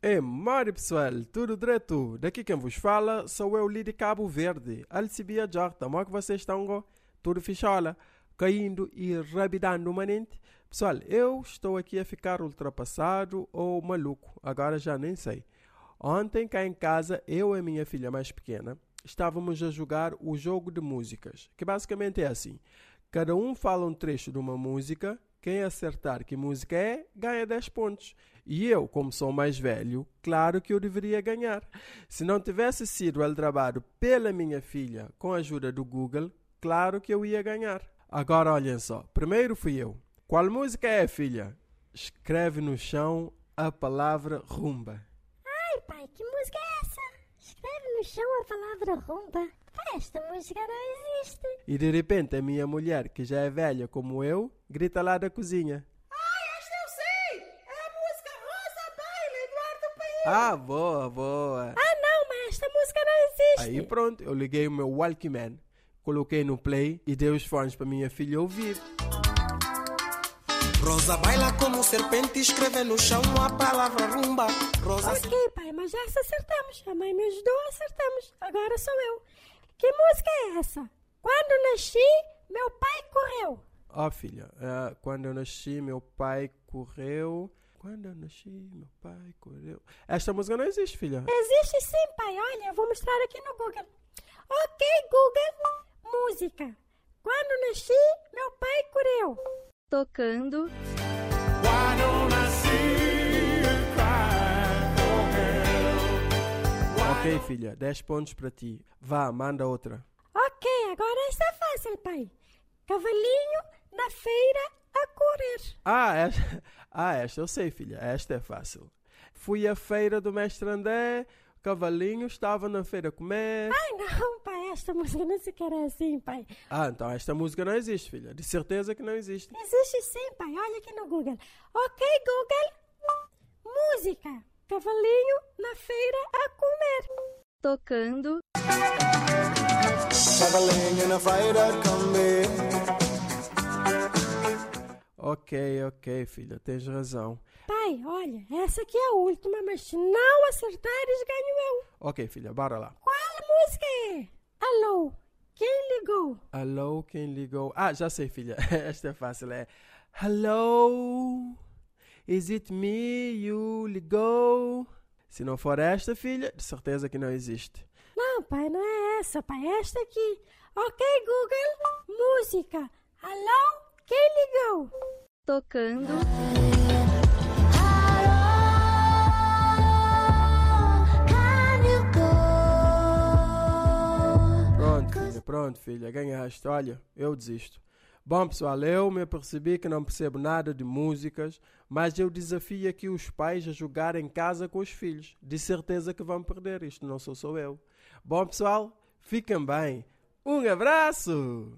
É, Mari pessoal, tudo direto? Daqui quem vos fala sou eu, Lidi Cabo Verde. Alcibia Jarta, como é que vocês estão? Tudo fichola, caindo e rabidando manente. Pessoal, eu estou aqui a ficar ultrapassado ou maluco, agora já nem sei. Ontem cá em casa, eu e minha filha mais pequena estávamos a jogar o jogo de músicas, que basicamente é assim: cada um fala um trecho de uma música, quem acertar que música é, ganha 10 pontos. E eu, como sou mais velho, claro que eu deveria ganhar. Se não tivesse sido aldrabado pela minha filha com a ajuda do Google, claro que eu ia ganhar. Agora olhem só, primeiro fui eu. Qual música é, filha? Escreve no chão a palavra rumba. Ai, pai, que música é essa? Escreve no chão a palavra rumba. Esta música não existe. E de repente a minha mulher, que já é velha como eu, grita lá da cozinha. Ai, esta eu sei! É a música Rosa Baile, Eduardo Paes. Ah, boa, boa. Ah, não, mas esta música não existe. Aí pronto, eu liguei o meu Walkman, coloquei no play e dei os fones para minha filha ouvir. Rosa baila como serpente, escreve no chão a palavra rumba. Rosa Ok, pai, mas já se acertamos. A mãe me ajudou, acertamos. Agora sou eu. Que música é essa? Quando nasci, meu pai correu. Ó filha, eh, quando eu nasci, meu pai correu. Quando eu nasci, meu pai correu. Esta música não existe, filha. Existe sim, pai. Olha, eu vou mostrar aqui no Google. Ok, Google. Música. Quando nasci, meu pai correu. tocando, Ok, filha, 10 pontos para ti. Vá, manda outra. Ok, agora esta é fácil, pai. Cavalinho na feira a correr. Ah, esta, ah, esta eu sei, filha. Esta é fácil. Fui à feira do mestre André, o cavalinho estava na feira a comer. Ai, não, pai, esta música não se quer assim, pai. Ah, então esta música não existe, filha. De certeza que não existe. Existe sim, pai. Olha aqui no Google. Ok, Google. Música. Cavalinho na. Tocando. Ok, ok, filha, tens razão. Pai, olha, essa aqui é a última, mas se não acertares, ganho eu. Ok, filha, bora lá. Qual música é? Alô, quem ligou? Alô, quem ligou? Ah, já sei, filha. Esta é fácil. É Hello, is it me you ligou? Se não for esta, filha, de certeza que não existe. Não, pai, não é essa, pai, é esta aqui. Ok, Google, música. Alô, quem ligou? tocando, Pronto, filha, pronto, filha, ganhaste. Olha, eu desisto. Bom, pessoal, eu me apercebi que não percebo nada de músicas, mas eu desafio aqui os pais a jogar em casa com os filhos. De certeza que vão perder, isto não sou só eu. Bom, pessoal, fiquem bem. Um abraço!